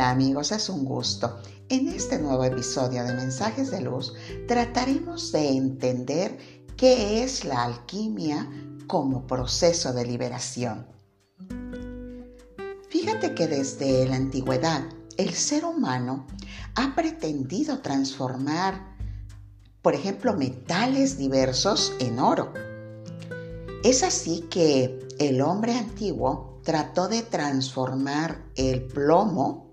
Hola amigos, es un gusto. En este nuevo episodio de Mensajes de Luz trataremos de entender qué es la alquimia como proceso de liberación. Fíjate que desde la antigüedad el ser humano ha pretendido transformar, por ejemplo, metales diversos en oro. Es así que el hombre antiguo trató de transformar el plomo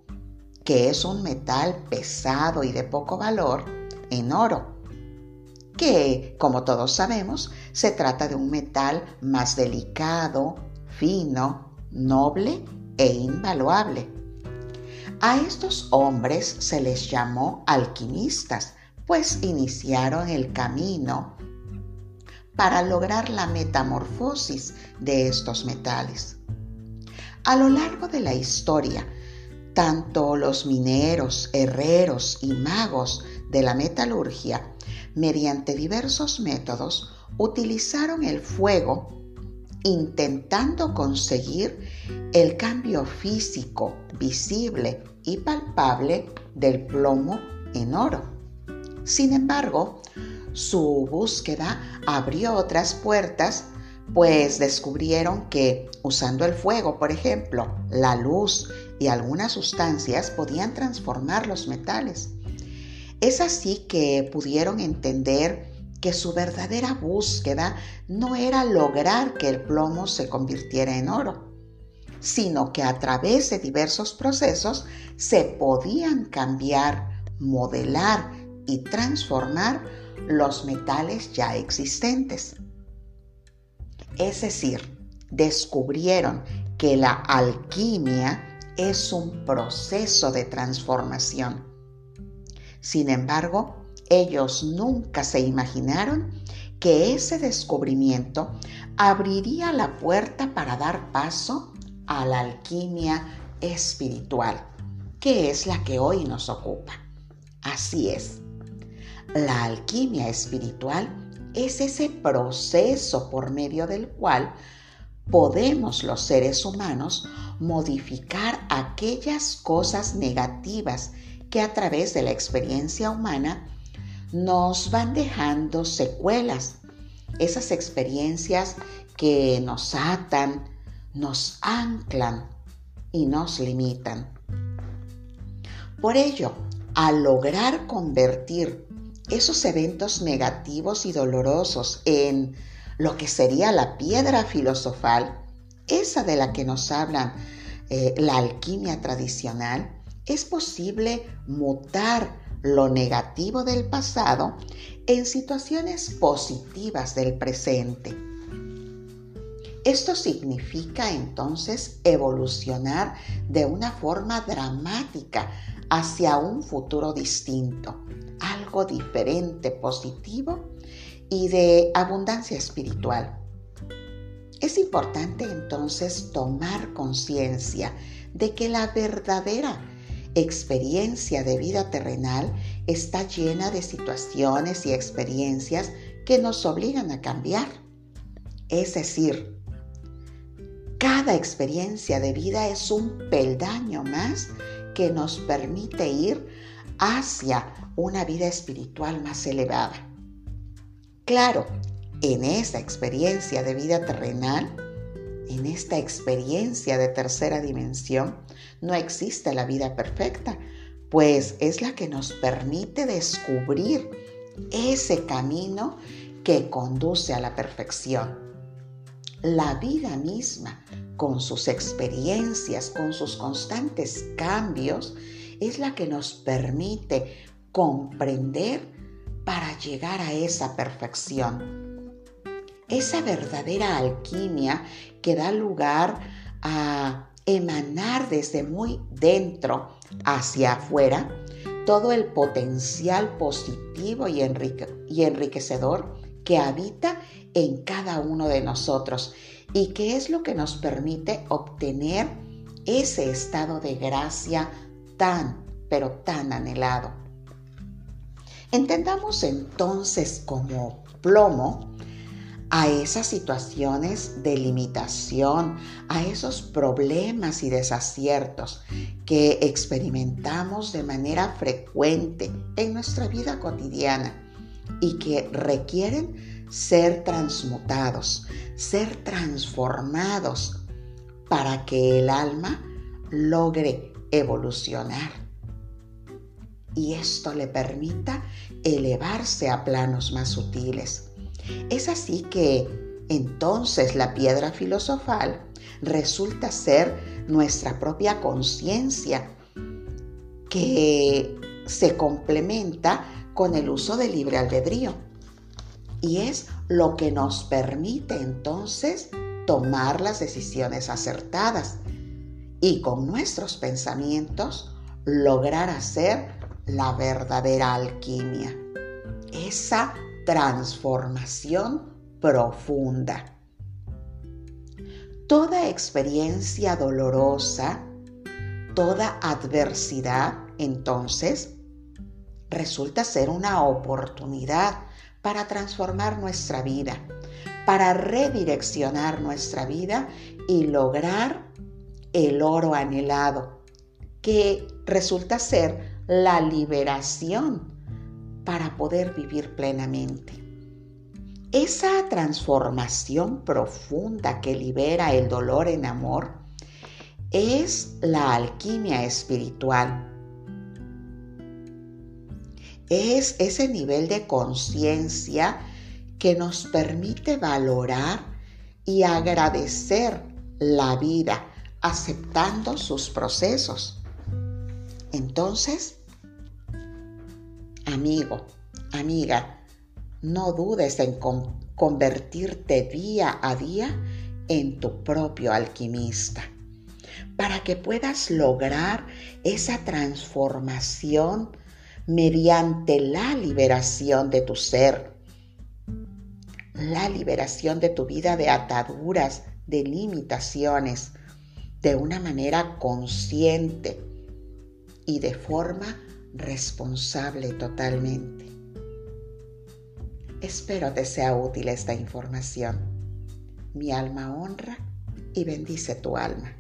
que es un metal pesado y de poco valor, en oro, que, como todos sabemos, se trata de un metal más delicado, fino, noble e invaluable. A estos hombres se les llamó alquimistas, pues iniciaron el camino para lograr la metamorfosis de estos metales. A lo largo de la historia, tanto los mineros, herreros y magos de la metalurgia, mediante diversos métodos, utilizaron el fuego intentando conseguir el cambio físico, visible y palpable del plomo en oro. Sin embargo, su búsqueda abrió otras puertas, pues descubrieron que usando el fuego, por ejemplo, la luz y algunas sustancias podían transformar los metales. Es así que pudieron entender que su verdadera búsqueda no era lograr que el plomo se convirtiera en oro, sino que a través de diversos procesos se podían cambiar, modelar y transformar los metales ya existentes. Es decir, descubrieron que la alquimia es un proceso de transformación. Sin embargo, ellos nunca se imaginaron que ese descubrimiento abriría la puerta para dar paso a la alquimia espiritual, que es la que hoy nos ocupa. Así es, la alquimia espiritual es ese proceso por medio del cual podemos los seres humanos modificar aquellas cosas negativas que a través de la experiencia humana nos van dejando secuelas. Esas experiencias que nos atan, nos anclan y nos limitan. Por ello, al lograr convertir esos eventos negativos y dolorosos en lo que sería la piedra filosofal, esa de la que nos hablan eh, la alquimia tradicional, es posible mutar lo negativo del pasado en situaciones positivas del presente. Esto significa entonces evolucionar de una forma dramática hacia un futuro distinto, algo diferente, positivo y de abundancia espiritual. Es importante entonces tomar conciencia de que la verdadera experiencia de vida terrenal está llena de situaciones y experiencias que nos obligan a cambiar. Es decir, cada experiencia de vida es un peldaño más que nos permite ir hacia una vida espiritual más elevada. Claro, en esta experiencia de vida terrenal, en esta experiencia de tercera dimensión, no existe la vida perfecta, pues es la que nos permite descubrir ese camino que conduce a la perfección. La vida misma, con sus experiencias, con sus constantes cambios, es la que nos permite comprender para llegar a esa perfección esa verdadera alquimia que da lugar a emanar desde muy dentro hacia afuera todo el potencial positivo y, enriquecedor que habita en cada uno de nosotros y que es lo que nos permite obtener ese estado de gracia tan, pero tan anhelado. Entendamos entonces como plomo a esas situaciones de limitación, a esos problemas y desaciertos que experimentamos de manera frecuente en nuestra vida cotidiana y que requieren ser transmutados, ser transformados para que el alma logre evolucionar. Y esto le permita elevarse a planos más sutiles. Es así que entonces la piedra filosofal resulta ser nuestra propia conciencia que se complementa con el uso del libre albedrío. Y es lo que nos permite entonces tomar las decisiones acertadas y con nuestros pensamientos lograr hacer la verdadera alquimia, esa transformación profunda. Toda experiencia dolorosa, toda adversidad, entonces, resulta ser una oportunidad para transformar nuestra vida, para redireccionar nuestra vida y lograr el oro anhelado, que resulta ser la liberación para poder vivir plenamente. Esa transformación profunda que libera el dolor en amor es la alquimia espiritual. Es ese nivel de conciencia que nos permite valorar y agradecer la vida aceptando sus procesos. Entonces, amigo, amiga, no dudes en convertirte día a día en tu propio alquimista para que puedas lograr esa transformación mediante la liberación de tu ser, la liberación de tu vida de ataduras, de limitaciones, de una manera consciente y de forma responsable totalmente. Espero te sea útil esta información. Mi alma honra y bendice tu alma.